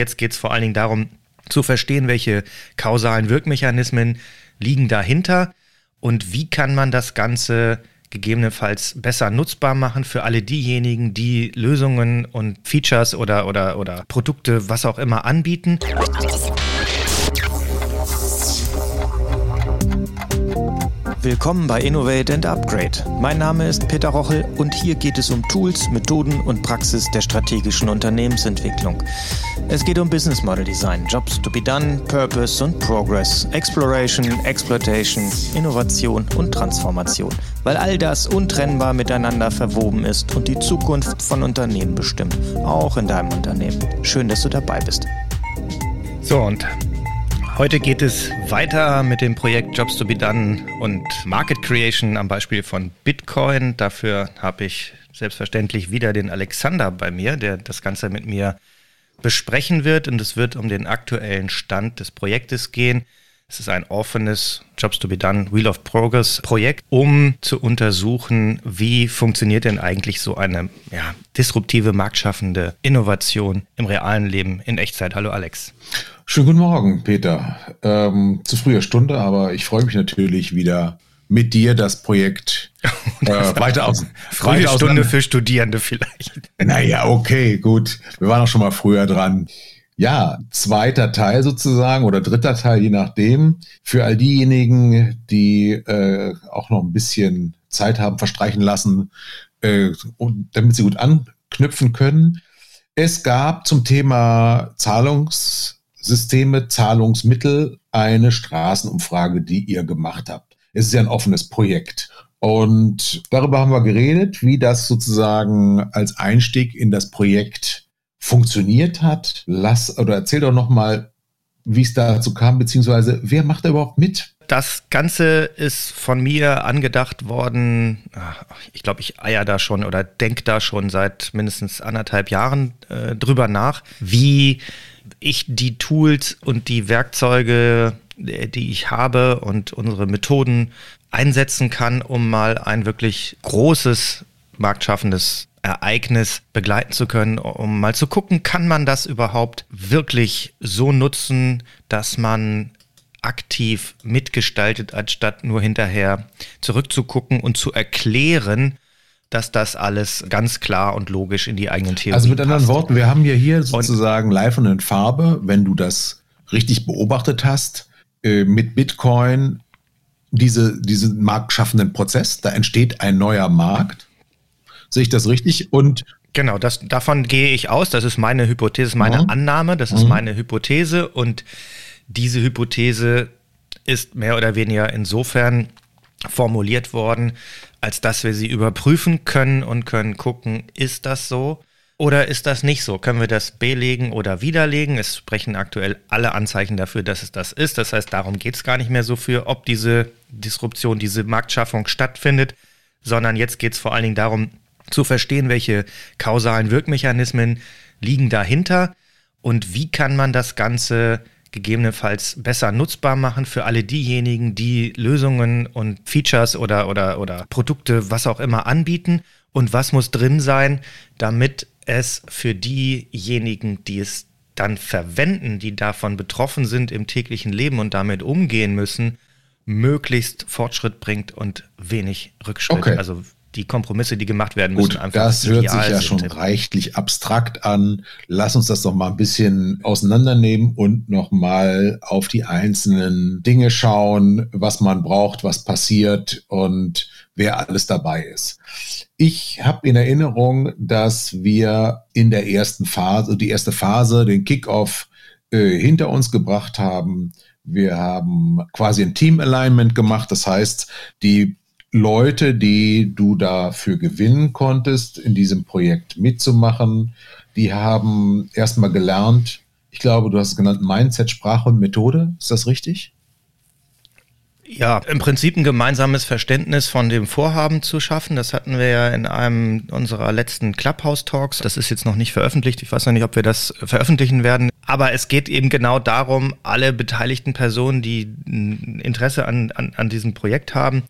Jetzt geht es vor allen Dingen darum, zu verstehen, welche kausalen Wirkmechanismen liegen dahinter und wie kann man das Ganze gegebenenfalls besser nutzbar machen für alle diejenigen, die Lösungen und Features oder, oder, oder Produkte, was auch immer anbieten. Willkommen bei Innovate and Upgrade. Mein Name ist Peter Rochel und hier geht es um Tools, Methoden und Praxis der strategischen Unternehmensentwicklung. Es geht um Business Model Design, Jobs to be done, Purpose und Progress, Exploration, Exploitation, Innovation und Transformation, weil all das untrennbar miteinander verwoben ist und die Zukunft von Unternehmen bestimmt, auch in deinem Unternehmen. Schön, dass du dabei bist. So und Heute geht es weiter mit dem Projekt Jobs to be Done und Market Creation am Beispiel von Bitcoin. Dafür habe ich selbstverständlich wieder den Alexander bei mir, der das Ganze mit mir besprechen wird. Und es wird um den aktuellen Stand des Projektes gehen. Es ist ein offenes Jobs to be Done Wheel of Progress Projekt, um zu untersuchen, wie funktioniert denn eigentlich so eine ja, disruptive, marktschaffende Innovation im realen Leben in Echtzeit. Hallo Alex. Schönen guten Morgen, Peter. Ähm, zu früher Stunde, aber ich freue mich natürlich wieder mit dir das Projekt äh, weiter aus. Frühe weiter Stunde für Studierende vielleicht. Naja, okay, gut. Wir waren auch schon mal früher dran. Ja, zweiter Teil sozusagen oder dritter Teil, je nachdem. Für all diejenigen, die äh, auch noch ein bisschen Zeit haben verstreichen lassen, äh, damit sie gut anknüpfen können. Es gab zum Thema Zahlungs Systeme, Zahlungsmittel eine Straßenumfrage, die ihr gemacht habt. Es ist ja ein offenes Projekt. Und darüber haben wir geredet, wie das sozusagen als Einstieg in das Projekt funktioniert hat. Lass oder erzähl doch noch mal, wie es dazu kam, beziehungsweise wer macht da überhaupt mit? Das Ganze ist von mir angedacht worden. Ich glaube, ich eier da schon oder denke da schon seit mindestens anderthalb Jahren äh, drüber nach, wie ich die Tools und die Werkzeuge, äh, die ich habe und unsere Methoden einsetzen kann, um mal ein wirklich großes, marktschaffendes Ereignis begleiten zu können, um mal zu gucken, kann man das überhaupt wirklich so nutzen, dass man aktiv mitgestaltet, anstatt nur hinterher zurückzugucken und zu erklären, dass das alles ganz klar und logisch in die eigenen Theorien Also mit anderen passt. Worten, wir haben ja hier sozusagen und live und in Farbe, wenn du das richtig beobachtet hast, äh, mit Bitcoin diese, diesen marktschaffenden Prozess. Da entsteht ein neuer Markt. Sehe ich das richtig? Und Genau, das, davon gehe ich aus. Das ist meine Hypothese, meine mhm. Annahme, das ist mhm. meine Hypothese. Und diese Hypothese ist mehr oder weniger insofern formuliert worden, als dass wir sie überprüfen können und können gucken, ist das so oder ist das nicht so? Können wir das belegen oder widerlegen? Es sprechen aktuell alle Anzeichen dafür, dass es das ist. Das heißt, darum geht es gar nicht mehr so für, ob diese Disruption, diese Marktschaffung stattfindet, sondern jetzt geht es vor allen Dingen darum, zu verstehen, welche kausalen Wirkmechanismen liegen dahinter und wie kann man das Ganze gegebenenfalls besser nutzbar machen für alle diejenigen, die Lösungen und Features oder, oder, oder Produkte, was auch immer anbieten und was muss drin sein, damit es für diejenigen, die es dann verwenden, die davon betroffen sind im täglichen Leben und damit umgehen müssen, möglichst Fortschritt bringt und wenig Rückschritt. Okay. Also die Kompromisse, die gemacht werden müssen, Gut, einfach Das hört sich ja schon reichlich abstrakt an. Lass uns das doch mal ein bisschen auseinandernehmen und nochmal auf die einzelnen Dinge schauen, was man braucht, was passiert und wer alles dabei ist. Ich habe in Erinnerung, dass wir in der ersten Phase, die erste Phase, den Kickoff äh, hinter uns gebracht haben. Wir haben quasi ein Team Alignment gemacht. Das heißt, die Leute, die du dafür gewinnen konntest, in diesem Projekt mitzumachen, die haben erstmal gelernt, ich glaube, du hast es genannt, Mindset, Sprache und Methode. Ist das richtig? Ja, im Prinzip ein gemeinsames Verständnis von dem Vorhaben zu schaffen. Das hatten wir ja in einem unserer letzten Clubhouse-Talks. Das ist jetzt noch nicht veröffentlicht. Ich weiß noch nicht, ob wir das veröffentlichen werden. Aber es geht eben genau darum, alle beteiligten Personen, die Interesse an, an, an diesem Projekt haben,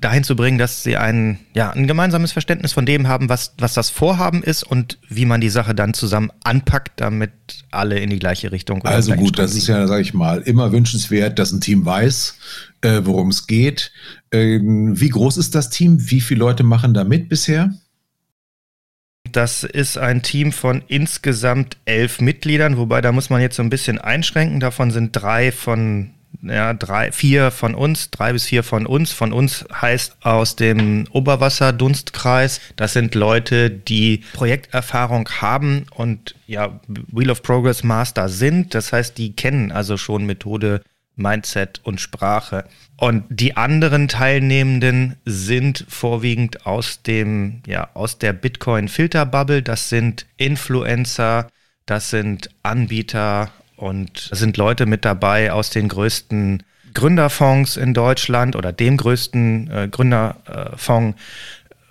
dahin zu bringen, dass sie ein, ja, ein gemeinsames Verständnis von dem haben, was, was das Vorhaben ist und wie man die Sache dann zusammen anpackt, damit alle in die gleiche Richtung. Also gut, das ist ja, sage ich mal, immer wünschenswert, dass ein Team weiß, äh, worum es geht. Ähm, wie groß ist das Team? Wie viele Leute machen da mit bisher? Das ist ein Team von insgesamt elf Mitgliedern, wobei da muss man jetzt so ein bisschen einschränken. Davon sind drei von ja, drei, vier von uns, drei bis vier von uns. Von uns heißt aus dem Oberwasserdunstkreis. Das sind Leute, die Projekterfahrung haben und ja, Wheel of Progress Master sind. Das heißt, die kennen also schon Methode, Mindset und Sprache. Und die anderen Teilnehmenden sind vorwiegend aus dem, ja, aus der Bitcoin-Filterbubble. Das sind Influencer, das sind Anbieter und sind Leute mit dabei aus den größten Gründerfonds in Deutschland oder dem größten äh, Gründerfonds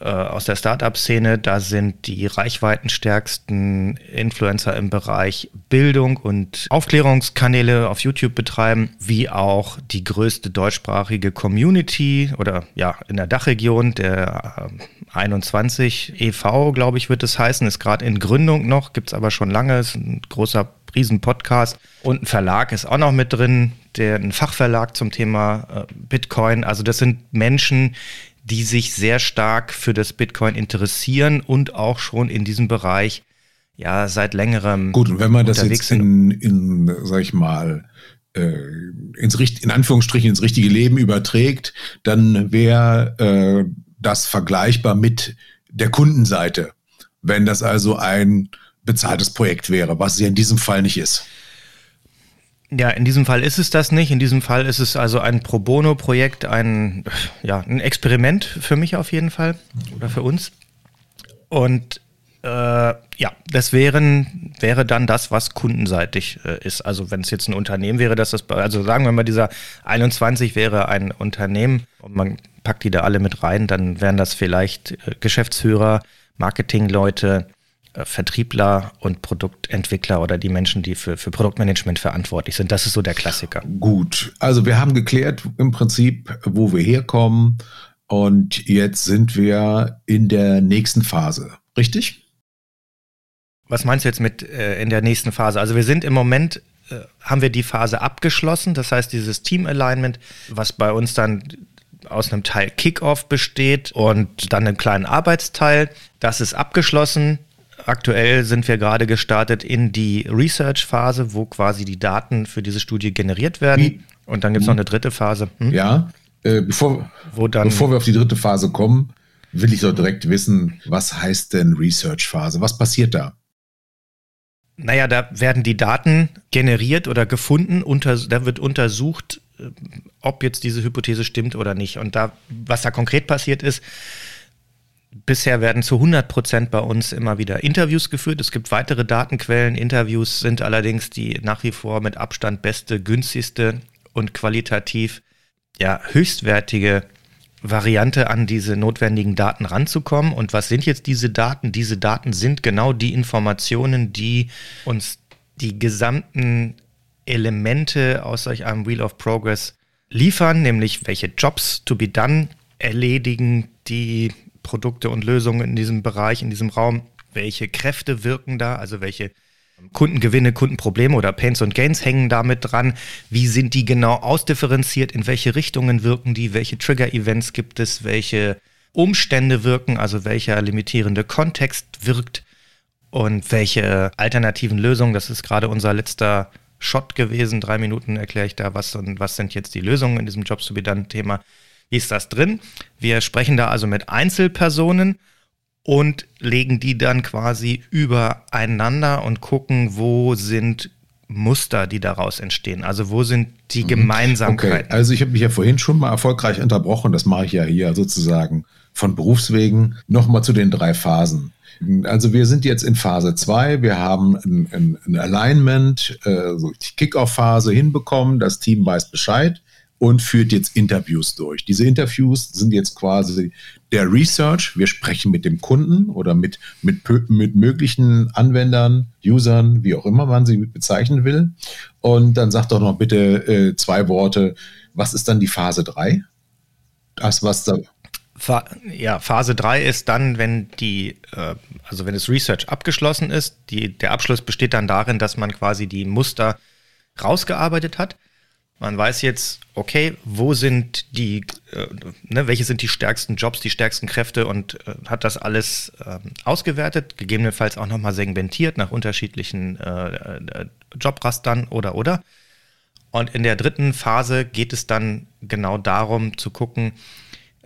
äh, aus der Startup-Szene. Da sind die reichweitenstärksten Influencer im Bereich Bildung und Aufklärungskanäle auf YouTube betreiben, wie auch die größte deutschsprachige Community oder ja in der Dachregion der äh, 21 e.V., glaube ich, wird es heißen, ist gerade in Gründung noch, gibt es aber schon lange, ist ein großer Riesen-Podcast. Und ein Verlag ist auch noch mit drin, der ein Fachverlag zum Thema äh, Bitcoin. Also das sind Menschen, die sich sehr stark für das Bitcoin interessieren und auch schon in diesem Bereich ja seit längerem. Gut, und wenn man das jetzt in, in, sag ich mal, äh, ins in Anführungsstrichen ins richtige Leben überträgt, dann wäre äh, das vergleichbar mit der Kundenseite. Wenn das also ein bezahltes Projekt wäre, was ja in diesem Fall nicht ist. Ja, in diesem Fall ist es das nicht. In diesem Fall ist es also ein Pro Bono-Projekt, ein, ja, ein Experiment für mich auf jeden Fall oder für uns. Und äh, ja, das wären, wäre dann das, was kundenseitig äh, ist. Also wenn es jetzt ein Unternehmen wäre, dass das, also sagen wir mal, dieser 21 wäre ein Unternehmen und man packt die da alle mit rein, dann wären das vielleicht äh, Geschäftsführer, Marketingleute, Vertriebler und Produktentwickler oder die Menschen, die für, für Produktmanagement verantwortlich sind. Das ist so der Klassiker. Gut, also wir haben geklärt im Prinzip, wo wir herkommen und jetzt sind wir in der nächsten Phase, richtig? Was meinst du jetzt mit äh, in der nächsten Phase? Also wir sind im Moment, äh, haben wir die Phase abgeschlossen, das heißt dieses Team Alignment, was bei uns dann aus einem Teil Kickoff besteht und dann einem kleinen Arbeitsteil. Das ist abgeschlossen aktuell sind wir gerade gestartet in die Research-Phase, wo quasi die Daten für diese Studie generiert werden. Wie? Und dann gibt es noch eine dritte Phase. Hm? Ja, äh, bevor, dann, bevor wir auf die dritte Phase kommen, will ich doch direkt wissen, was heißt denn Research-Phase? Was passiert da? Naja, da werden die Daten generiert oder gefunden, unter, da wird untersucht, äh, ob jetzt diese Hypothese stimmt oder nicht. Und da, was da konkret passiert ist, Bisher werden zu 100 Prozent bei uns immer wieder Interviews geführt. Es gibt weitere Datenquellen. Interviews sind allerdings die nach wie vor mit Abstand beste, günstigste und qualitativ ja, höchstwertige Variante an diese notwendigen Daten ranzukommen. Und was sind jetzt diese Daten? Diese Daten sind genau die Informationen, die uns die gesamten Elemente aus solch einem Wheel of Progress liefern, nämlich welche Jobs to be done erledigen die Produkte und Lösungen in diesem Bereich, in diesem Raum, welche Kräfte wirken da, also welche Kundengewinne, Kundenprobleme oder Pains und Gains hängen damit dran. Wie sind die genau ausdifferenziert? In welche Richtungen wirken die? Welche Trigger-Events gibt es? Welche Umstände wirken? Also welcher limitierende Kontext wirkt? Und welche alternativen Lösungen? Das ist gerade unser letzter Shot gewesen. Drei Minuten erkläre ich da, was, und was sind jetzt die Lösungen in diesem Jobs ist das drin. Wir sprechen da also mit Einzelpersonen und legen die dann quasi übereinander und gucken, wo sind Muster, die daraus entstehen. Also wo sind die mhm. Gemeinsamkeiten? Okay, also ich habe mich ja vorhin schon mal erfolgreich unterbrochen. Das mache ich ja hier sozusagen von Berufswegen. Nochmal zu den drei Phasen. Also wir sind jetzt in Phase 2. Wir haben ein, ein, ein Alignment, äh, so die Kickoff-Phase hinbekommen. Das Team weiß Bescheid und führt jetzt Interviews durch. Diese Interviews sind jetzt quasi der Research. Wir sprechen mit dem Kunden oder mit, mit, mit möglichen Anwendern, Usern, wie auch immer man sie bezeichnen will. Und dann sagt doch noch bitte äh, zwei Worte. Was ist dann die Phase 3? Das, was da. ja, Phase 3 ist dann, wenn die, äh, also wenn das Research abgeschlossen ist, die, der Abschluss besteht dann darin, dass man quasi die Muster rausgearbeitet hat. Man weiß jetzt, okay, wo sind die, äh, ne, welche sind die stärksten Jobs, die stärksten Kräfte und äh, hat das alles äh, ausgewertet, gegebenenfalls auch nochmal segmentiert nach unterschiedlichen äh, äh, Jobrastern oder oder. Und in der dritten Phase geht es dann genau darum zu gucken,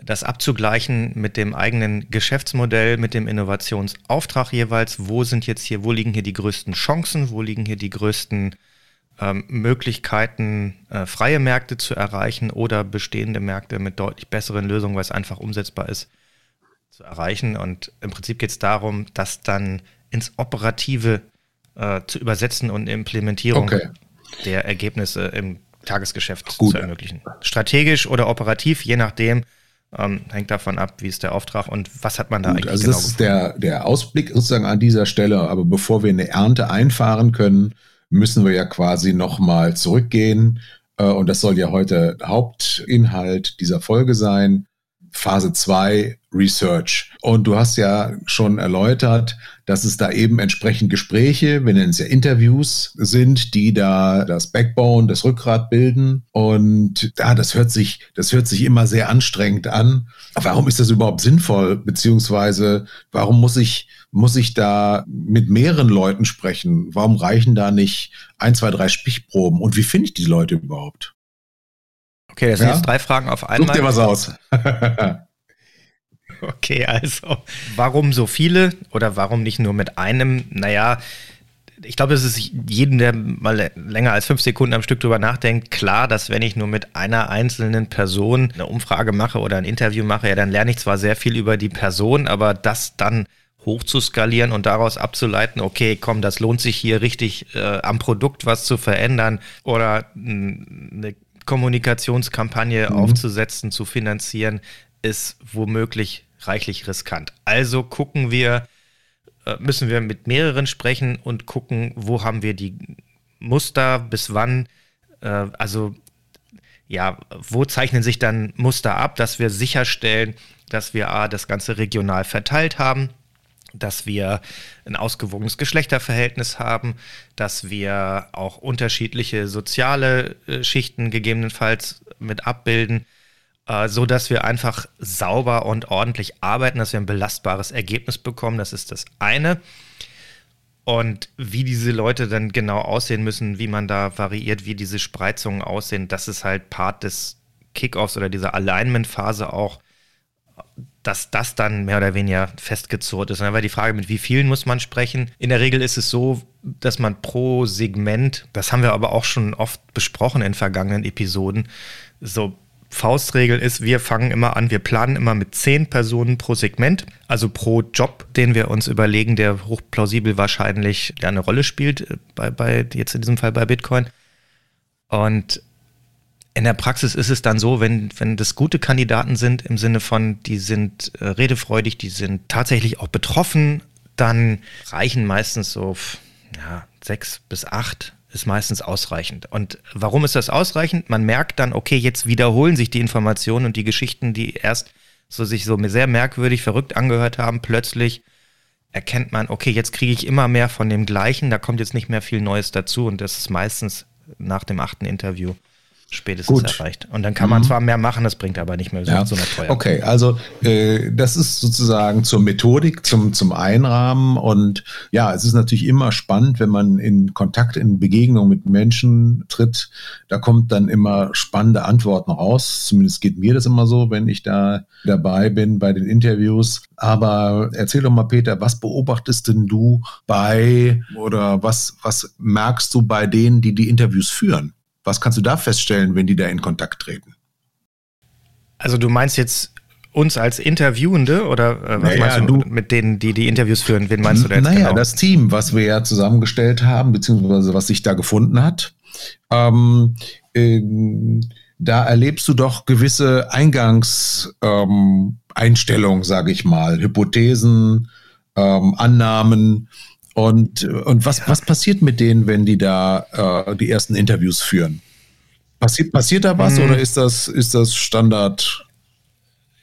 das abzugleichen mit dem eigenen Geschäftsmodell, mit dem Innovationsauftrag jeweils. Wo sind jetzt hier, wo liegen hier die größten Chancen, wo liegen hier die größten ähm, Möglichkeiten, äh, freie Märkte zu erreichen oder bestehende Märkte mit deutlich besseren Lösungen, weil es einfach umsetzbar ist, zu erreichen. Und im Prinzip geht es darum, das dann ins Operative äh, zu übersetzen und Implementierung okay. der Ergebnisse im Tagesgeschäft Gut. zu ermöglichen. Strategisch oder operativ, je nachdem, ähm, hängt davon ab, wie ist der Auftrag und was hat man da Gut, eigentlich also genau das ist der, der Ausblick sozusagen an dieser Stelle, aber bevor wir eine Ernte einfahren können, müssen wir ja quasi nochmal zurückgehen. Äh, und das soll ja heute Hauptinhalt dieser Folge sein. Phase 2 Research. Und du hast ja schon erläutert, dass es da eben entsprechend Gespräche, wir nennen es ja Interviews, sind, die da das Backbone, das Rückgrat bilden. Und ja, das hört sich, das hört sich immer sehr anstrengend an. Warum ist das überhaupt sinnvoll? Beziehungsweise, warum muss ich, muss ich da mit mehreren Leuten sprechen? Warum reichen da nicht ein, zwei, drei Spichproben? Und wie finde ich die Leute überhaupt? Okay, das sind ja? jetzt drei Fragen auf einmal. Such dir was aus. okay, also warum so viele oder warum nicht nur mit einem? Naja, ich glaube, es ist jedem, der mal länger als fünf Sekunden am Stück drüber nachdenkt, klar, dass wenn ich nur mit einer einzelnen Person eine Umfrage mache oder ein Interview mache, ja, dann lerne ich zwar sehr viel über die Person, aber das dann hoch zu skalieren und daraus abzuleiten, okay, komm, das lohnt sich hier richtig äh, am Produkt was zu verändern oder eine Kommunikationskampagne mhm. aufzusetzen, zu finanzieren, ist womöglich reichlich riskant. Also gucken wir, äh, müssen wir mit mehreren sprechen und gucken, wo haben wir die Muster, bis wann, äh, also ja, wo zeichnen sich dann Muster ab, dass wir sicherstellen, dass wir A, das Ganze regional verteilt haben, dass wir ein ausgewogenes Geschlechterverhältnis haben, dass wir auch unterschiedliche soziale äh, Schichten gegebenenfalls mit abbilden, äh, so dass wir einfach sauber und ordentlich arbeiten, dass wir ein belastbares Ergebnis bekommen. Das ist das eine. Und wie diese Leute dann genau aussehen müssen, wie man da variiert, wie diese Spreizungen aussehen, das ist halt Part des Kickoffs oder dieser Alignment-Phase auch dass das dann mehr oder weniger festgezurrt ist. War die Frage, mit wie vielen muss man sprechen? In der Regel ist es so, dass man pro Segment, das haben wir aber auch schon oft besprochen in vergangenen Episoden, so Faustregel ist, wir fangen immer an, wir planen immer mit zehn Personen pro Segment, also pro Job, den wir uns überlegen, der hochplausibel wahrscheinlich eine Rolle spielt, äh, bei, bei jetzt in diesem Fall bei Bitcoin. Und in der Praxis ist es dann so, wenn, wenn das gute Kandidaten sind, im Sinne von, die sind äh, redefreudig, die sind tatsächlich auch betroffen, dann reichen meistens so ja, sechs bis acht ist meistens ausreichend. Und warum ist das ausreichend? Man merkt dann, okay, jetzt wiederholen sich die Informationen und die Geschichten, die erst so sich so sehr merkwürdig, verrückt angehört haben, plötzlich erkennt man, okay, jetzt kriege ich immer mehr von dem Gleichen, da kommt jetzt nicht mehr viel Neues dazu und das ist meistens nach dem achten Interview spätestens Gut. erreicht. Und dann kann man mhm. zwar mehr machen, das bringt aber nicht mehr so, ja. so eine teuer. Okay, also äh, das ist sozusagen zur Methodik, zum, zum Einrahmen. Und ja, es ist natürlich immer spannend, wenn man in Kontakt, in Begegnung mit Menschen tritt. Da kommt dann immer spannende Antworten raus. Zumindest geht mir das immer so, wenn ich da dabei bin bei den Interviews. Aber erzähl doch mal, Peter, was beobachtest denn du bei oder was, was merkst du bei denen, die die Interviews führen? Was kannst du da feststellen, wenn die da in Kontakt treten? Also du meinst jetzt uns als Interviewende oder äh, was naja, meinst du, du, mit denen, die die Interviews führen? Wen meinst du da jetzt Naja, genau? das Team, was wir ja zusammengestellt haben, beziehungsweise was sich da gefunden hat. Ähm, äh, da erlebst du doch gewisse Eingangseinstellungen, ähm, sage ich mal, Hypothesen, ähm, Annahmen, und, und was, was passiert mit denen, wenn die da äh, die ersten Interviews führen? Passiert, passiert da was hm. oder ist das, ist das Standard?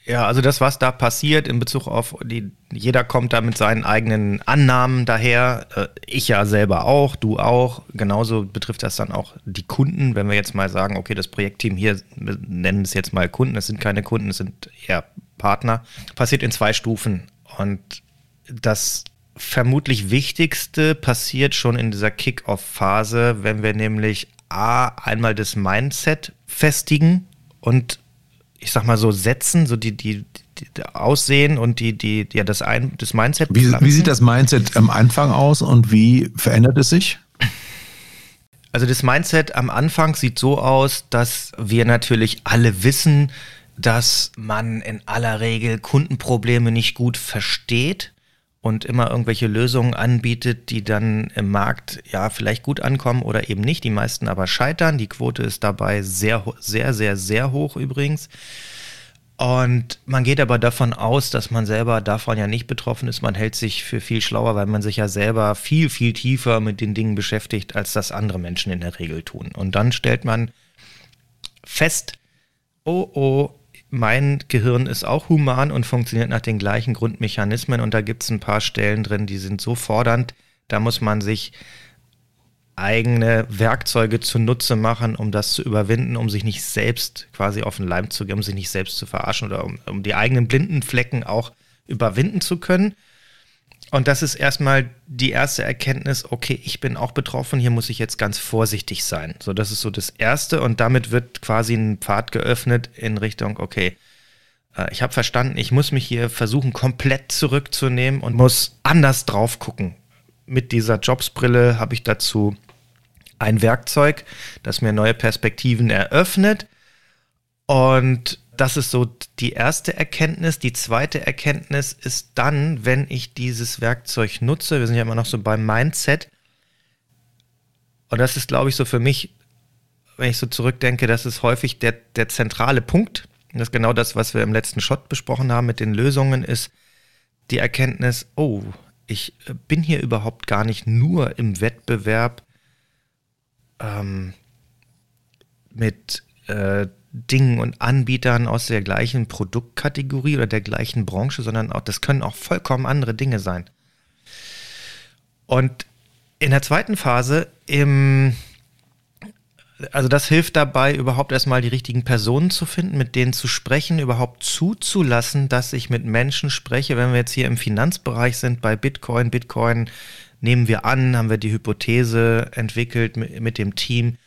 Ja, also das, was da passiert in Bezug auf die, jeder kommt da mit seinen eigenen Annahmen daher. Äh, ich ja selber auch, du auch. Genauso betrifft das dann auch die Kunden. Wenn wir jetzt mal sagen, okay, das Projektteam hier, wir nennen es jetzt mal Kunden, es sind keine Kunden, es sind eher Partner, passiert in zwei Stufen. Und das vermutlich Wichtigste passiert schon in dieser Kick-Off-Phase, wenn wir nämlich A, einmal das Mindset festigen und ich sag mal so setzen, so die, die, die Aussehen und die, die, ja, das, ein, das Mindset. Wie, wie sieht das Mindset am Anfang aus und wie verändert es sich? Also das Mindset am Anfang sieht so aus, dass wir natürlich alle wissen, dass man in aller Regel Kundenprobleme nicht gut versteht und immer irgendwelche Lösungen anbietet, die dann im Markt ja vielleicht gut ankommen oder eben nicht, die meisten aber scheitern. Die Quote ist dabei sehr, sehr, sehr, sehr hoch übrigens. Und man geht aber davon aus, dass man selber davon ja nicht betroffen ist. Man hält sich für viel schlauer, weil man sich ja selber viel, viel tiefer mit den Dingen beschäftigt, als das andere Menschen in der Regel tun. Und dann stellt man fest, oh oh, mein Gehirn ist auch human und funktioniert nach den gleichen Grundmechanismen und da gibt es ein paar Stellen drin, die sind so fordernd, da muss man sich eigene Werkzeuge zunutze machen, um das zu überwinden, um sich nicht selbst quasi auf den Leim zu gehen, um sich nicht selbst zu verarschen oder um, um die eigenen blinden Flecken auch überwinden zu können. Und das ist erstmal die erste Erkenntnis, okay, ich bin auch betroffen, hier muss ich jetzt ganz vorsichtig sein. So, das ist so das Erste und damit wird quasi ein Pfad geöffnet in Richtung, okay, äh, ich habe verstanden, ich muss mich hier versuchen, komplett zurückzunehmen und muss anders drauf gucken. Mit dieser Jobsbrille habe ich dazu ein Werkzeug, das mir neue Perspektiven eröffnet. Und das ist so die erste Erkenntnis. Die zweite Erkenntnis ist dann, wenn ich dieses Werkzeug nutze, wir sind ja immer noch so beim Mindset. Und das ist, glaube ich, so für mich, wenn ich so zurückdenke, das ist häufig der, der zentrale Punkt. Und das ist genau das, was wir im letzten Shot besprochen haben mit den Lösungen, ist die Erkenntnis, oh, ich bin hier überhaupt gar nicht nur im Wettbewerb ähm, mit äh, Dingen und Anbietern aus der gleichen Produktkategorie oder der gleichen Branche, sondern auch, das können auch vollkommen andere Dinge sein. Und in der zweiten Phase, im, also das hilft dabei, überhaupt erstmal die richtigen Personen zu finden, mit denen zu sprechen, überhaupt zuzulassen, dass ich mit Menschen spreche. Wenn wir jetzt hier im Finanzbereich sind, bei Bitcoin, Bitcoin nehmen wir an, haben wir die Hypothese entwickelt mit, mit dem Team,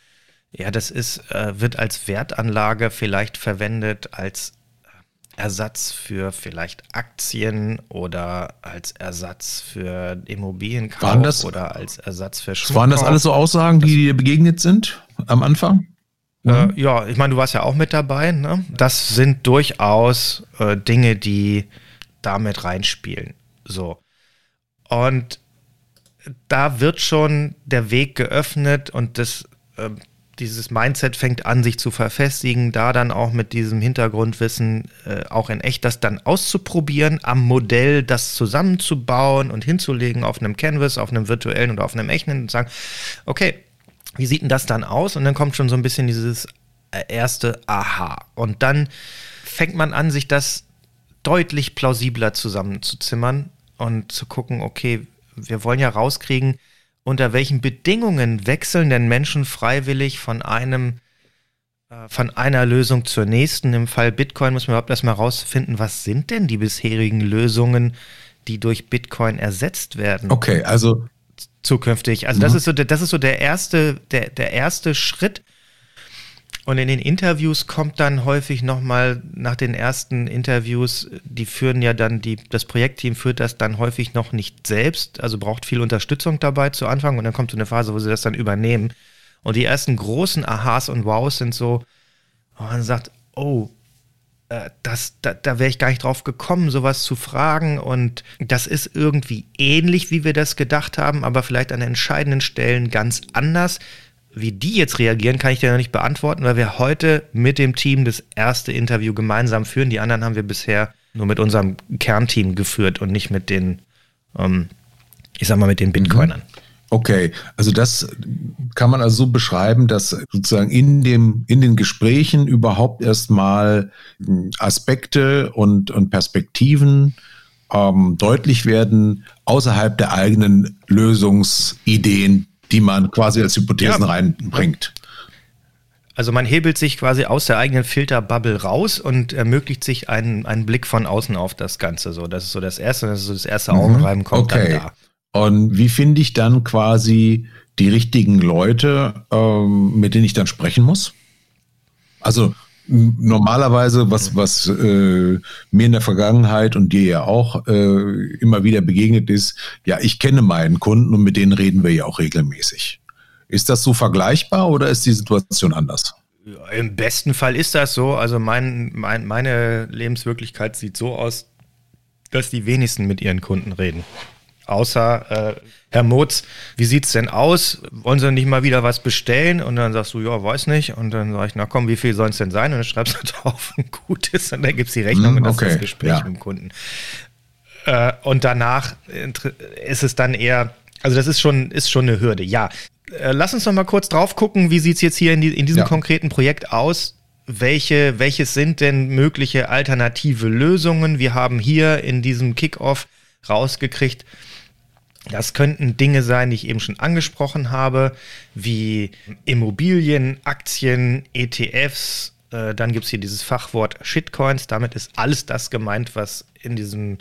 ja, das ist, äh, wird als Wertanlage vielleicht verwendet, als Ersatz für vielleicht Aktien oder als Ersatz für Immobilienkauf das, oder als Ersatz für Schmuck. Waren das alles so Aussagen, die dir begegnet sind am Anfang? Äh, ja, ich meine, du warst ja auch mit dabei. Ne? Das sind durchaus äh, Dinge, die damit reinspielen. So. Und da wird schon der Weg geöffnet und das äh, dieses Mindset fängt an, sich zu verfestigen, da dann auch mit diesem Hintergrundwissen äh, auch in echt das dann auszuprobieren, am Modell das zusammenzubauen und hinzulegen auf einem Canvas, auf einem virtuellen oder auf einem echten und sagen, okay, wie sieht denn das dann aus? Und dann kommt schon so ein bisschen dieses äh, erste Aha. Und dann fängt man an, sich das deutlich plausibler zusammenzuzimmern und zu gucken, okay, wir wollen ja rauskriegen, unter welchen Bedingungen wechseln denn Menschen freiwillig von einem äh, von einer Lösung zur nächsten. Im Fall Bitcoin muss man überhaupt erstmal rausfinden, was sind denn die bisherigen Lösungen, die durch Bitcoin ersetzt werden. Okay, also zukünftig. Also das mhm. ist so, das ist so der erste, der, der erste Schritt, und in den Interviews kommt dann häufig nochmal nach den ersten Interviews, die führen ja dann, die, das Projektteam führt das dann häufig noch nicht selbst, also braucht viel Unterstützung dabei zu Anfang und dann kommt so eine Phase, wo sie das dann übernehmen. Und die ersten großen Aha's und Wows sind so, wo man sagt, oh, äh, das, da, da wäre ich gar nicht drauf gekommen, sowas zu fragen. Und das ist irgendwie ähnlich, wie wir das gedacht haben, aber vielleicht an entscheidenden Stellen ganz anders. Wie die jetzt reagieren, kann ich dir noch nicht beantworten, weil wir heute mit dem Team das erste Interview gemeinsam führen. Die anderen haben wir bisher nur mit unserem Kernteam geführt und nicht mit den, ähm, ich sag mal, mit den Bitcoinern. Okay, also das kann man also so beschreiben, dass sozusagen in dem, in den Gesprächen überhaupt erstmal Aspekte und, und Perspektiven ähm, deutlich werden außerhalb der eigenen Lösungsideen, die man quasi als Hypothesen ja. reinbringt. Also man hebelt sich quasi aus der eigenen Filterbubble raus und ermöglicht sich einen, einen Blick von außen auf das Ganze. So, das ist so das erste, das ist so das erste mhm. Augenreiben kommt okay. dann da. Und wie finde ich dann quasi die richtigen Leute, ähm, mit denen ich dann sprechen muss? Also normalerweise, was, was äh, mir in der Vergangenheit und dir ja auch äh, immer wieder begegnet ist, ja, ich kenne meinen Kunden und mit denen reden wir ja auch regelmäßig. Ist das so vergleichbar oder ist die Situation anders? Im besten Fall ist das so. Also mein, mein, meine Lebenswirklichkeit sieht so aus, dass die wenigsten mit ihren Kunden reden. Außer, äh, Herr Motz, wie sieht's denn aus? Wollen Sie nicht mal wieder was bestellen? Und dann sagst du, ja, weiß nicht. Und dann sage ich, na komm, wie viel soll es denn sein? Und dann schreibst du drauf, ein gutes. Und dann gibt's die Rechnung mm, und das okay. ist das Gespräch ja. mit dem Kunden. Äh, und danach ist es dann eher, also das ist schon, ist schon eine Hürde. Ja, äh, lass uns noch mal kurz drauf gucken, wie sieht's jetzt hier in, die, in diesem ja. konkreten Projekt aus? Welche, welches sind denn mögliche alternative Lösungen? Wir haben hier in diesem Kickoff rausgekriegt, das könnten Dinge sein, die ich eben schon angesprochen habe, wie Immobilien, Aktien, ETFs. Äh, dann gibt es hier dieses Fachwort Shitcoins. Damit ist alles das gemeint, was in diesem,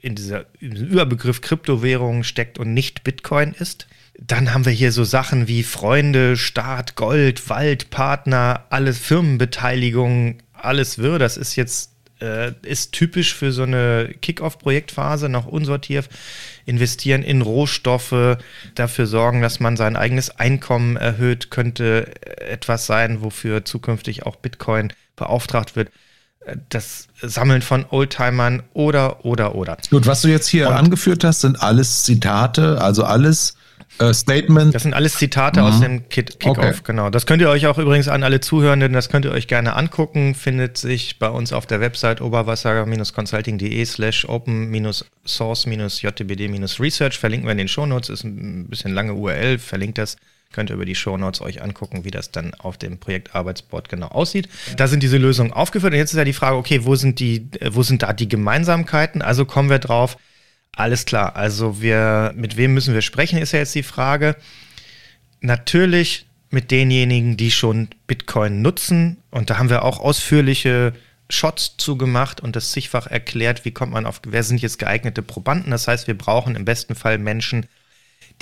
in dieser, in diesem Überbegriff Kryptowährung steckt und nicht Bitcoin ist. Dann haben wir hier so Sachen wie Freunde, Staat, Gold, Wald, Partner, alles Firmenbeteiligung, alles wirr. Das ist jetzt äh, ist typisch für so eine Kick-Off-Projektphase, noch unsortiert, investieren in Rohstoffe, dafür sorgen, dass man sein eigenes Einkommen erhöht, könnte etwas sein, wofür zukünftig auch Bitcoin beauftragt wird. Das Sammeln von Oldtimern oder, oder, oder. Gut, was du jetzt hier Und angeführt hast, sind alles Zitate, also alles Statement. Das sind alles Zitate mhm. aus dem Kickoff, okay. genau. Das könnt ihr euch auch übrigens an alle Zuhörenden, das könnt ihr euch gerne angucken. Findet sich bei uns auf der Website oberwasser-consulting.de slash open-source-jtbd-research. Verlinken wir in den Shownotes, ist ein bisschen lange URL, verlinkt das. Könnt ihr über die Shownotes euch angucken, wie das dann auf dem Projektarbeitsboard genau aussieht. Da sind diese Lösungen aufgeführt. Und jetzt ist ja die Frage, okay, wo sind die, wo sind da die Gemeinsamkeiten? Also kommen wir drauf, alles klar. Also wir, mit wem müssen wir sprechen, ist ja jetzt die Frage. Natürlich mit denjenigen, die schon Bitcoin nutzen. Und da haben wir auch ausführliche Shots zugemacht und das zigfach erklärt, wie kommt man auf, wer sind jetzt geeignete Probanden. Das heißt, wir brauchen im besten Fall Menschen,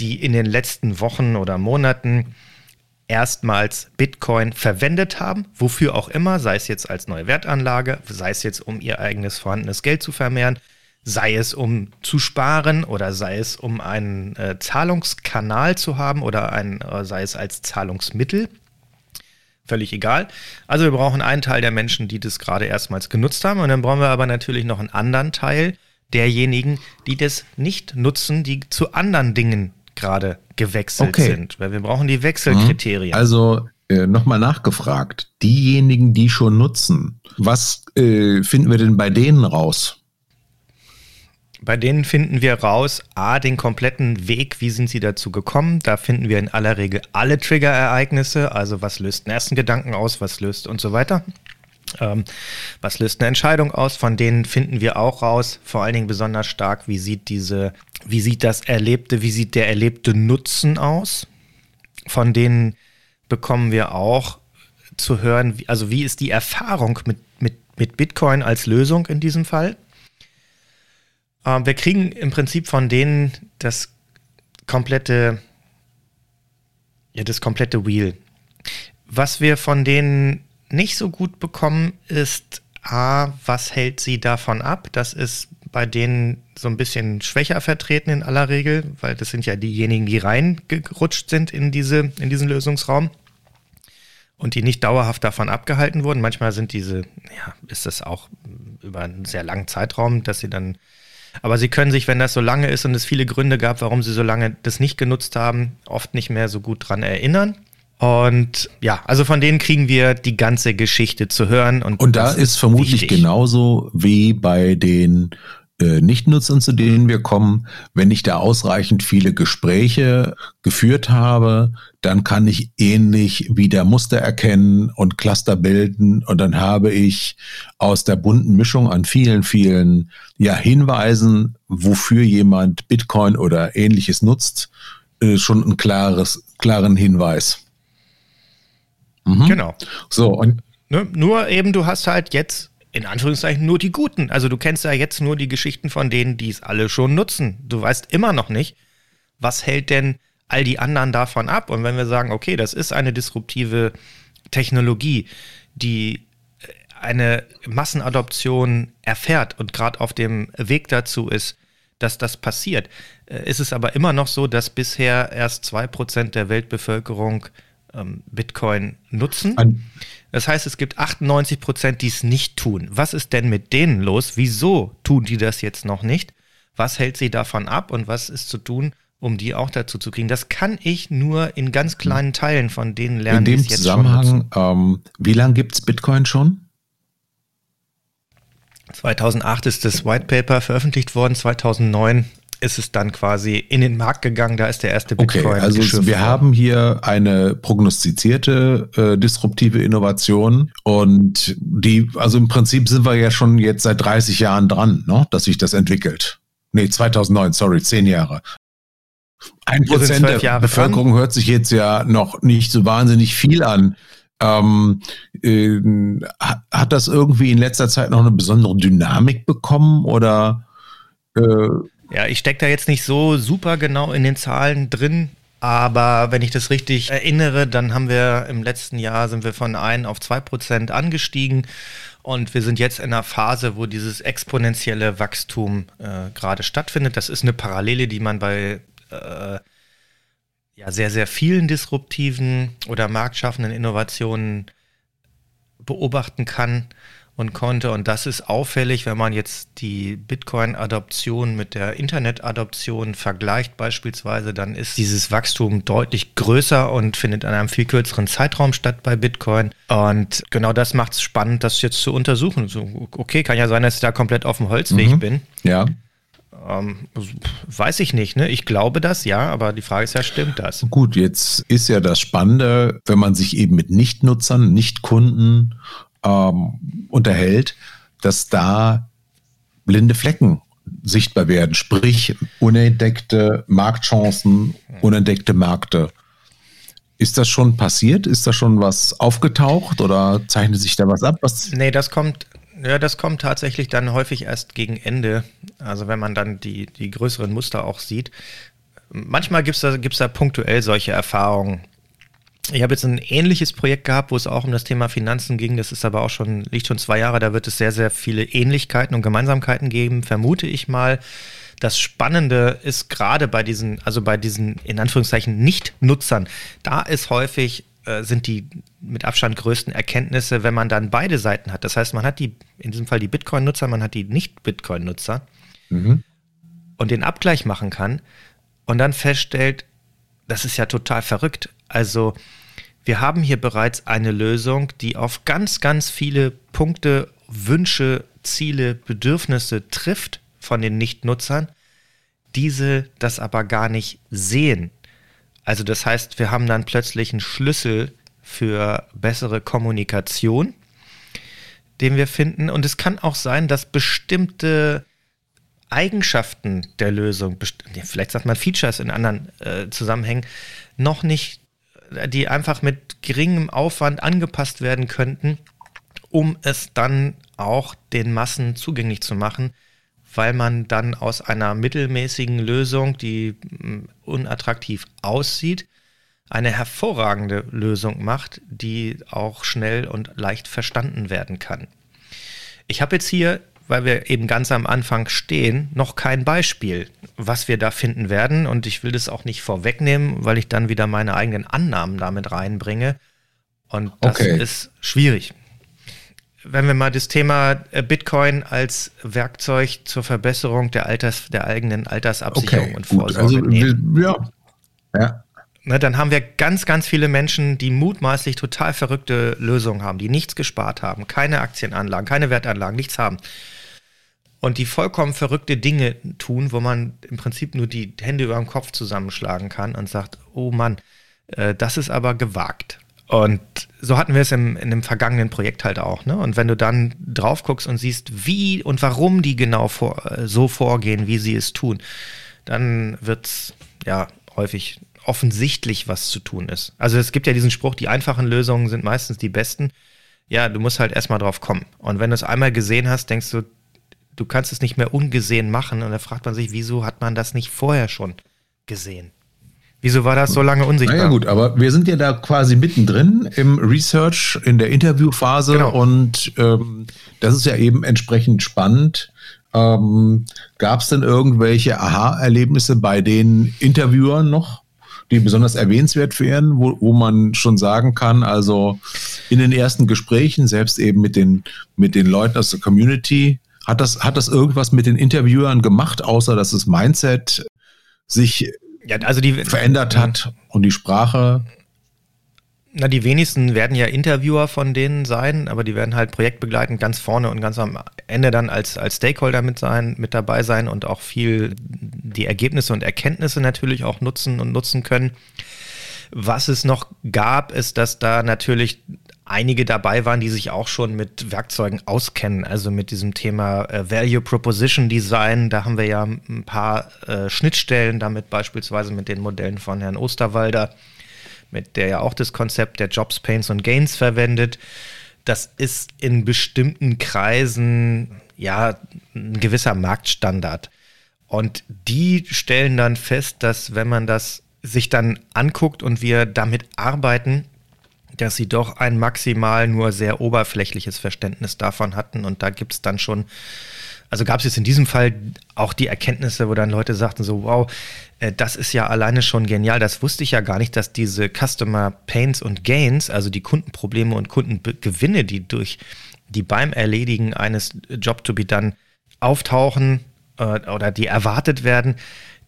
die in den letzten Wochen oder Monaten erstmals Bitcoin verwendet haben, wofür auch immer, sei es jetzt als neue Wertanlage, sei es jetzt um ihr eigenes vorhandenes Geld zu vermehren, sei es um zu sparen oder sei es um einen äh, Zahlungskanal zu haben oder ein, äh, sei es als Zahlungsmittel. Völlig egal. Also wir brauchen einen Teil der Menschen, die das gerade erstmals genutzt haben und dann brauchen wir aber natürlich noch einen anderen Teil derjenigen, die das nicht nutzen, die zu anderen Dingen gerade gewechselt okay. sind. Weil wir brauchen die Wechselkriterien. Mhm. Also äh, nochmal nachgefragt, diejenigen, die schon nutzen, was äh, finden wir denn bei denen raus? Bei denen finden wir raus, a, den kompletten Weg, wie sind sie dazu gekommen. Da finden wir in aller Regel alle Trigger-Ereignisse, also was löst einen ersten Gedanken aus, was löst und so weiter. Ähm, was löst eine Entscheidung aus? Von denen finden wir auch raus, vor allen Dingen besonders stark, wie sieht diese, wie sieht das erlebte, wie sieht der erlebte Nutzen aus? Von denen bekommen wir auch zu hören, also wie ist die Erfahrung mit, mit, mit Bitcoin als Lösung in diesem Fall? Ähm, wir kriegen im Prinzip von denen das komplette, ja, das komplette Wheel. Was wir von denen nicht so gut bekommen, ist A, was hält sie davon ab? Das ist bei denen so ein bisschen schwächer vertreten in aller Regel, weil das sind ja diejenigen, die reingerutscht sind in, diese, in diesen Lösungsraum und die nicht dauerhaft davon abgehalten wurden. Manchmal sind diese, ja, ist das auch über einen sehr langen Zeitraum, dass sie dann aber sie können sich, wenn das so lange ist und es viele Gründe gab, warum sie so lange das nicht genutzt haben, oft nicht mehr so gut dran erinnern. Und ja, also von denen kriegen wir die ganze Geschichte zu hören. Und, und da ist vermutlich wichtig. genauso wie bei den äh, Nichtnutzern, zu denen wir kommen, wenn ich da ausreichend viele Gespräche geführt habe, dann kann ich ähnlich wieder Muster erkennen und Cluster bilden und dann habe ich aus der bunten Mischung an vielen, vielen ja, Hinweisen, wofür jemand Bitcoin oder ähnliches nutzt, äh, schon einen klares, klaren Hinweis. Mhm. Genau. So, und ne, nur eben, du hast halt jetzt in Anführungszeichen nur die Guten. Also du kennst ja jetzt nur die Geschichten von denen, die es alle schon nutzen. Du weißt immer noch nicht, was hält denn all die anderen davon ab. Und wenn wir sagen, okay, das ist eine disruptive Technologie, die äh, eine Massenadoption erfährt und gerade auf dem Weg dazu ist, dass das passiert, äh, ist es aber immer noch so, dass bisher erst 2% der Weltbevölkerung ähm, Bitcoin nutzen. Das heißt, es gibt 98 Prozent, die es nicht tun. Was ist denn mit denen los? Wieso tun die das jetzt noch nicht? Was hält sie davon ab und was ist zu tun, um die auch dazu zu kriegen? Das kann ich nur in ganz kleinen Teilen von denen lernen. In dem Zusammenhang, ähm, wie lange gibt es Bitcoin schon? 2008 ist das White Paper veröffentlicht worden, 2009 ist es dann quasi in den Markt gegangen. Da ist der erste Bitcoin. Okay, also wir worden. haben hier eine prognostizierte äh, disruptive Innovation und die, also im Prinzip sind wir ja schon jetzt seit 30 Jahren dran, ne, dass sich das entwickelt. Nee, 2009, sorry, zehn Jahre. Ein Prozent der Jahre Bevölkerung dran. hört sich jetzt ja noch nicht so wahnsinnig viel an. Ähm, äh, hat das irgendwie in letzter Zeit noch eine besondere Dynamik bekommen oder? Äh, ja, ich stecke da jetzt nicht so super genau in den Zahlen drin, aber wenn ich das richtig erinnere, dann haben wir im letzten Jahr sind wir von 1 auf 2 Prozent angestiegen und wir sind jetzt in einer Phase, wo dieses exponentielle Wachstum äh, gerade stattfindet. Das ist eine Parallele, die man bei äh, ja, sehr, sehr vielen disruptiven oder marktschaffenden Innovationen beobachten kann und konnte. Und das ist auffällig, wenn man jetzt die Bitcoin-Adoption mit der Internet-Adoption vergleicht beispielsweise, dann ist dieses Wachstum deutlich größer und findet in einem viel kürzeren Zeitraum statt bei Bitcoin. Und genau das macht es spannend, das jetzt zu untersuchen. So, okay, kann ja sein, dass ich da komplett auf dem Holzweg mhm. bin. Ja. Ähm, weiß ich nicht, ne? Ich glaube das, ja, aber die Frage ist ja, stimmt das? Gut, jetzt ist ja das Spannende, wenn man sich eben mit Nichtnutzern, Nichtkunden ähm, unterhält, dass da blinde Flecken sichtbar werden, sprich unentdeckte Marktchancen, unentdeckte Märkte. Ist das schon passiert? Ist da schon was aufgetaucht oder zeichnet sich da was ab? Was nee, das kommt, ja, das kommt tatsächlich dann häufig erst gegen Ende. Also wenn man dann die, die größeren Muster auch sieht. Manchmal gibt es da, gibt's da punktuell solche Erfahrungen. Ich habe jetzt ein ähnliches Projekt gehabt, wo es auch um das Thema Finanzen ging. Das ist aber auch schon, liegt schon zwei Jahre. Da wird es sehr, sehr viele Ähnlichkeiten und Gemeinsamkeiten geben, vermute ich mal. Das Spannende ist gerade bei diesen, also bei diesen in Anführungszeichen Nicht-Nutzern, da ist häufig äh, sind die mit Abstand größten Erkenntnisse, wenn man dann beide Seiten hat. Das heißt, man hat die, in diesem Fall die Bitcoin-Nutzer, man hat die Nicht-Bitcoin-Nutzer mhm. und den Abgleich machen kann und dann feststellt, das ist ja total verrückt. Also wir haben hier bereits eine Lösung, die auf ganz, ganz viele Punkte, Wünsche, Ziele, Bedürfnisse trifft von den Nichtnutzern, diese das aber gar nicht sehen. Also das heißt, wir haben dann plötzlich einen Schlüssel für bessere Kommunikation, den wir finden. Und es kann auch sein, dass bestimmte Eigenschaften der Lösung, vielleicht sagt man Features in anderen äh, Zusammenhängen, noch nicht die einfach mit geringem Aufwand angepasst werden könnten, um es dann auch den Massen zugänglich zu machen, weil man dann aus einer mittelmäßigen Lösung, die mm, unattraktiv aussieht, eine hervorragende Lösung macht, die auch schnell und leicht verstanden werden kann. Ich habe jetzt hier weil wir eben ganz am Anfang stehen, noch kein Beispiel, was wir da finden werden. Und ich will das auch nicht vorwegnehmen, weil ich dann wieder meine eigenen Annahmen damit reinbringe. Und das okay. ist schwierig. Wenn wir mal das Thema äh, Bitcoin als Werkzeug zur Verbesserung der, Alters, der eigenen Altersabsicherung okay, und Vorsorge also, nehmen. Ja. ja. Ne, dann haben wir ganz, ganz viele Menschen, die mutmaßlich total verrückte Lösungen haben, die nichts gespart haben, keine Aktienanlagen, keine Wertanlagen, nichts haben und die vollkommen verrückte Dinge tun, wo man im Prinzip nur die Hände über dem Kopf zusammenschlagen kann und sagt, oh Mann, äh, das ist aber gewagt. Und so hatten wir es im, in dem vergangenen Projekt halt auch. Ne? Und wenn du dann drauf guckst und siehst, wie und warum die genau vor, äh, so vorgehen, wie sie es tun, dann wird es ja häufig offensichtlich, was zu tun ist. Also es gibt ja diesen Spruch, die einfachen Lösungen sind meistens die besten. Ja, du musst halt erstmal drauf kommen. Und wenn du es einmal gesehen hast, denkst du, du kannst es nicht mehr ungesehen machen. Und da fragt man sich, wieso hat man das nicht vorher schon gesehen? Wieso war das so lange unsichtbar? Naja gut, aber wir sind ja da quasi mittendrin im Research, in der Interviewphase genau. und ähm, das ist ja eben entsprechend spannend. Ähm, Gab es denn irgendwelche Aha-Erlebnisse bei den Interviewern noch, die besonders erwähnenswert wären, wo, wo man schon sagen kann, also in den ersten Gesprächen, selbst eben mit den, mit den Leuten aus der Community, hat das, hat das irgendwas mit den Interviewern gemacht, außer dass das Mindset sich ja, also die, verändert hat und die Sprache. Na, die wenigsten werden ja Interviewer von denen sein, aber die werden halt projektbegleitend ganz vorne und ganz am Ende dann als, als Stakeholder mit sein, mit dabei sein und auch viel die Ergebnisse und Erkenntnisse natürlich auch nutzen und nutzen können. Was es noch gab, ist, dass da natürlich einige dabei waren, die sich auch schon mit Werkzeugen auskennen, also mit diesem Thema äh, Value Proposition Design. Da haben wir ja ein paar äh, Schnittstellen damit, beispielsweise mit den Modellen von Herrn Osterwalder, mit der ja auch das Konzept der Jobs, Pains und Gains verwendet. Das ist in bestimmten Kreisen ja ein gewisser Marktstandard. Und die stellen dann fest, dass wenn man das sich dann anguckt und wir damit arbeiten, dass sie doch ein maximal nur sehr oberflächliches Verständnis davon hatten. Und da gibt es dann schon, also gab es jetzt in diesem Fall auch die Erkenntnisse, wo dann Leute sagten so, wow, das ist ja alleine schon genial. Das wusste ich ja gar nicht, dass diese Customer Pains und Gains, also die Kundenprobleme und Kundengewinne, die durch die beim Erledigen eines Job to be done auftauchen äh, oder die erwartet werden,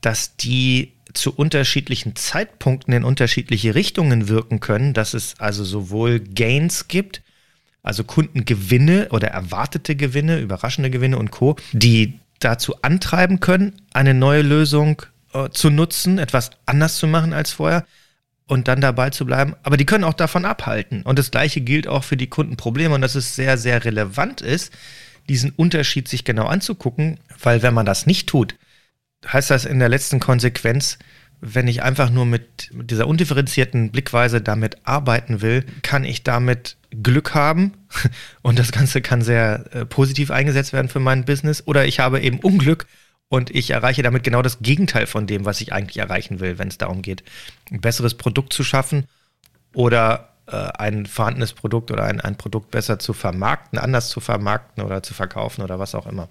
dass die zu unterschiedlichen Zeitpunkten in unterschiedliche Richtungen wirken können, dass es also sowohl Gains gibt, also Kundengewinne oder erwartete Gewinne, überraschende Gewinne und Co., die dazu antreiben können, eine neue Lösung äh, zu nutzen, etwas anders zu machen als vorher und dann dabei zu bleiben. Aber die können auch davon abhalten. Und das Gleiche gilt auch für die Kundenprobleme und dass es sehr, sehr relevant ist, diesen Unterschied sich genau anzugucken, weil wenn man das nicht tut, heißt das in der letzten Konsequenz, wenn ich einfach nur mit, dieser undifferenzierten Blickweise damit arbeiten will, kann ich damit Glück haben und das Ganze kann sehr äh, positiv eingesetzt werden für mein Business oder ich habe eben Unglück und ich erreiche damit genau das Gegenteil von dem, was ich eigentlich erreichen will, wenn es darum geht, ein besseres Produkt zu schaffen oder äh, ein vorhandenes Produkt oder ein, ein Produkt besser zu vermarkten, anders zu vermarkten oder zu verkaufen oder was auch immer.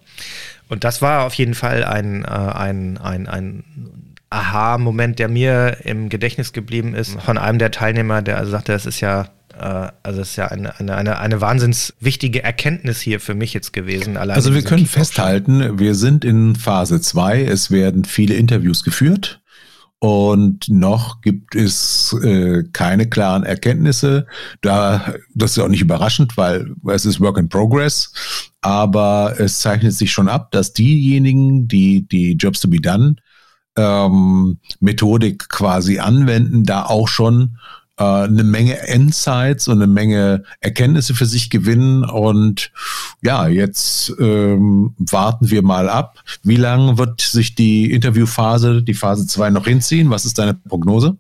Und das war auf jeden Fall ein, äh, ein, ein, ein Aha-Moment, der mir im Gedächtnis geblieben ist, von einem der Teilnehmer, der also sagte, das ist ja also es ist ja eine, eine, eine, eine wahnsinns wichtige Erkenntnis hier für mich jetzt gewesen. also wir können festhalten, wir sind in Phase 2. Es werden viele Interviews geführt. Und noch gibt es äh, keine klaren Erkenntnisse. Da, das ist auch nicht überraschend, weil es ist Work in Progress. Aber es zeichnet sich schon ab, dass diejenigen, die die Jobs to be done ähm, Methodik quasi anwenden, da auch schon äh, eine Menge Insights und eine Menge Erkenntnisse für sich gewinnen. Und ja, jetzt ähm, warten wir mal ab. Wie lange wird sich die Interviewphase, die Phase 2 noch hinziehen? Was ist deine Prognose?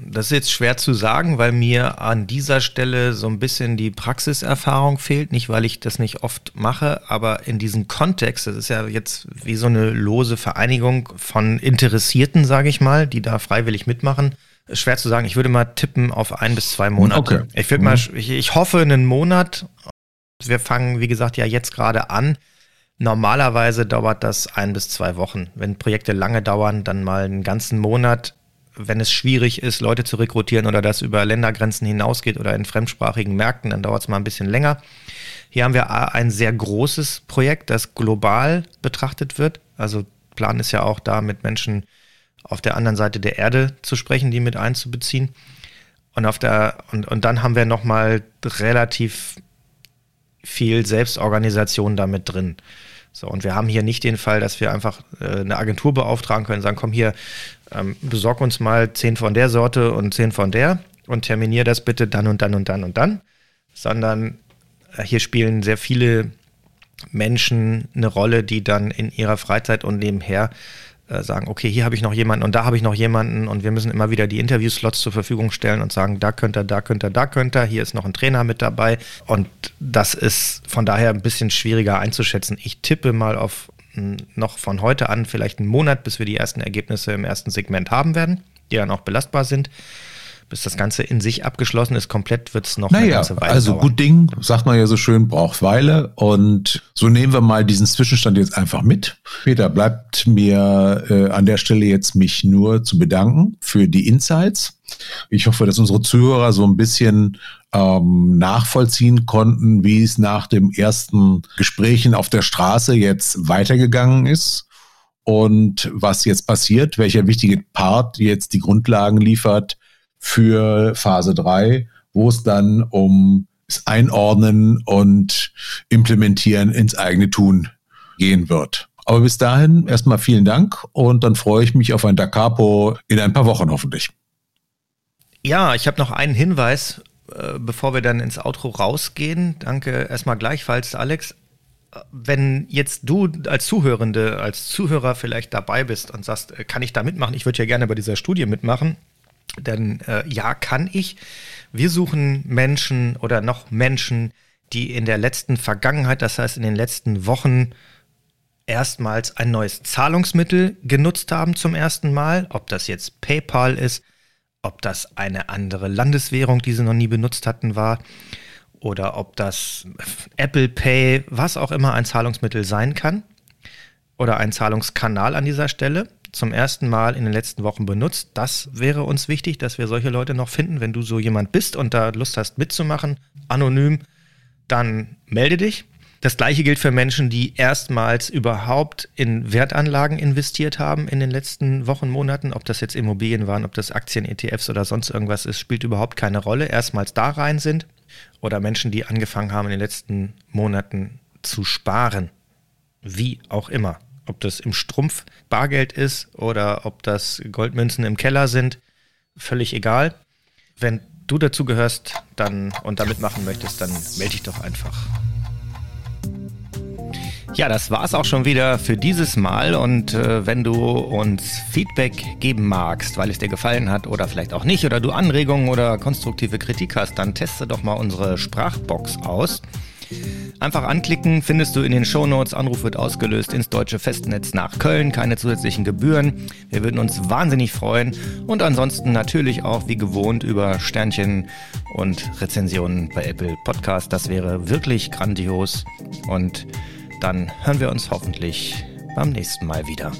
Das ist jetzt schwer zu sagen, weil mir an dieser Stelle so ein bisschen die Praxiserfahrung fehlt. Nicht, weil ich das nicht oft mache, aber in diesem Kontext, das ist ja jetzt wie so eine lose Vereinigung von Interessierten, sage ich mal, die da freiwillig mitmachen schwer zu sagen. Ich würde mal tippen auf ein bis zwei Monate. Okay. Ich würde mal, mhm. ich, ich hoffe einen Monat. Wir fangen, wie gesagt, ja jetzt gerade an. Normalerweise dauert das ein bis zwei Wochen. Wenn Projekte lange dauern, dann mal einen ganzen Monat. Wenn es schwierig ist, Leute zu rekrutieren oder das über Ländergrenzen hinausgeht oder in fremdsprachigen Märkten, dann dauert es mal ein bisschen länger. Hier haben wir ein sehr großes Projekt, das global betrachtet wird. Also Plan ist ja auch da mit Menschen auf der anderen Seite der Erde zu sprechen, die mit einzubeziehen. Und auf der, und, und dann haben wir nochmal relativ viel Selbstorganisation damit drin. So, und wir haben hier nicht den Fall, dass wir einfach äh, eine Agentur beauftragen können, sagen, komm hier, ähm, besorg uns mal zehn von der Sorte und zehn von der und terminier das bitte dann und dann und dann und dann, sondern äh, hier spielen sehr viele Menschen eine Rolle, die dann in ihrer Freizeit und nebenher äh, sagen, okay, hier habe ich noch jemanden und da habe ich noch jemanden und wir müssen immer wieder die Interviewslots zur Verfügung stellen und sagen, da könnt ihr, da könnt ihr, da könnt ihr, hier ist noch ein Trainer mit dabei und das ist von daher ein bisschen schwieriger einzuschätzen. Ich tippe mal auf noch von heute an vielleicht einen Monat, bis wir die ersten Ergebnisse im ersten Segment haben werden, die dann auch belastbar sind bis das Ganze in sich abgeschlossen ist, komplett wird es noch naja, eine ganze Weile also dauern. gut Ding, sagt man ja so schön, braucht Weile. Und so nehmen wir mal diesen Zwischenstand jetzt einfach mit. Peter, bleibt mir äh, an der Stelle jetzt mich nur zu bedanken für die Insights. Ich hoffe, dass unsere Zuhörer so ein bisschen ähm, nachvollziehen konnten, wie es nach dem ersten Gesprächen auf der Straße jetzt weitergegangen ist und was jetzt passiert, welcher wichtige Part jetzt die Grundlagen liefert für Phase 3, wo es dann um das Einordnen und Implementieren ins eigene Tun gehen wird. Aber bis dahin erstmal vielen Dank und dann freue ich mich auf ein Da in ein paar Wochen hoffentlich. Ja, ich habe noch einen Hinweis, äh, bevor wir dann ins Outro rausgehen. Danke erstmal gleichfalls, Alex. Wenn jetzt du als Zuhörende, als Zuhörer vielleicht dabei bist und sagst, äh, kann ich da mitmachen? Ich würde ja gerne bei dieser Studie mitmachen denn äh, ja, kann ich. Wir suchen Menschen oder noch Menschen, die in der letzten Vergangenheit, das heißt in den letzten Wochen, erstmals ein neues Zahlungsmittel genutzt haben zum ersten Mal. Ob das jetzt PayPal ist, ob das eine andere Landeswährung, die sie noch nie benutzt hatten, war, oder ob das Apple Pay, was auch immer ein Zahlungsmittel sein kann, oder ein Zahlungskanal an dieser Stelle zum ersten Mal in den letzten Wochen benutzt. Das wäre uns wichtig, dass wir solche Leute noch finden. Wenn du so jemand bist und da Lust hast mitzumachen, anonym, dann melde dich. Das gleiche gilt für Menschen, die erstmals überhaupt in Wertanlagen investiert haben in den letzten Wochen, Monaten. Ob das jetzt Immobilien waren, ob das Aktien, ETFs oder sonst irgendwas ist, spielt überhaupt keine Rolle. Erstmals da rein sind. Oder Menschen, die angefangen haben in den letzten Monaten zu sparen. Wie auch immer. Ob das im Strumpf Bargeld ist oder ob das Goldmünzen im Keller sind, völlig egal. Wenn du dazu gehörst dann und damit machen möchtest, dann melde dich doch einfach. Ja, das war's auch schon wieder für dieses Mal. Und äh, wenn du uns Feedback geben magst, weil es dir gefallen hat oder vielleicht auch nicht, oder du Anregungen oder konstruktive Kritik hast, dann teste doch mal unsere Sprachbox aus. Einfach anklicken, findest du in den Shownotes. Anruf wird ausgelöst ins deutsche Festnetz nach Köln. Keine zusätzlichen Gebühren. Wir würden uns wahnsinnig freuen. Und ansonsten natürlich auch wie gewohnt über Sternchen und Rezensionen bei Apple Podcast. Das wäre wirklich grandios. Und dann hören wir uns hoffentlich beim nächsten Mal wieder.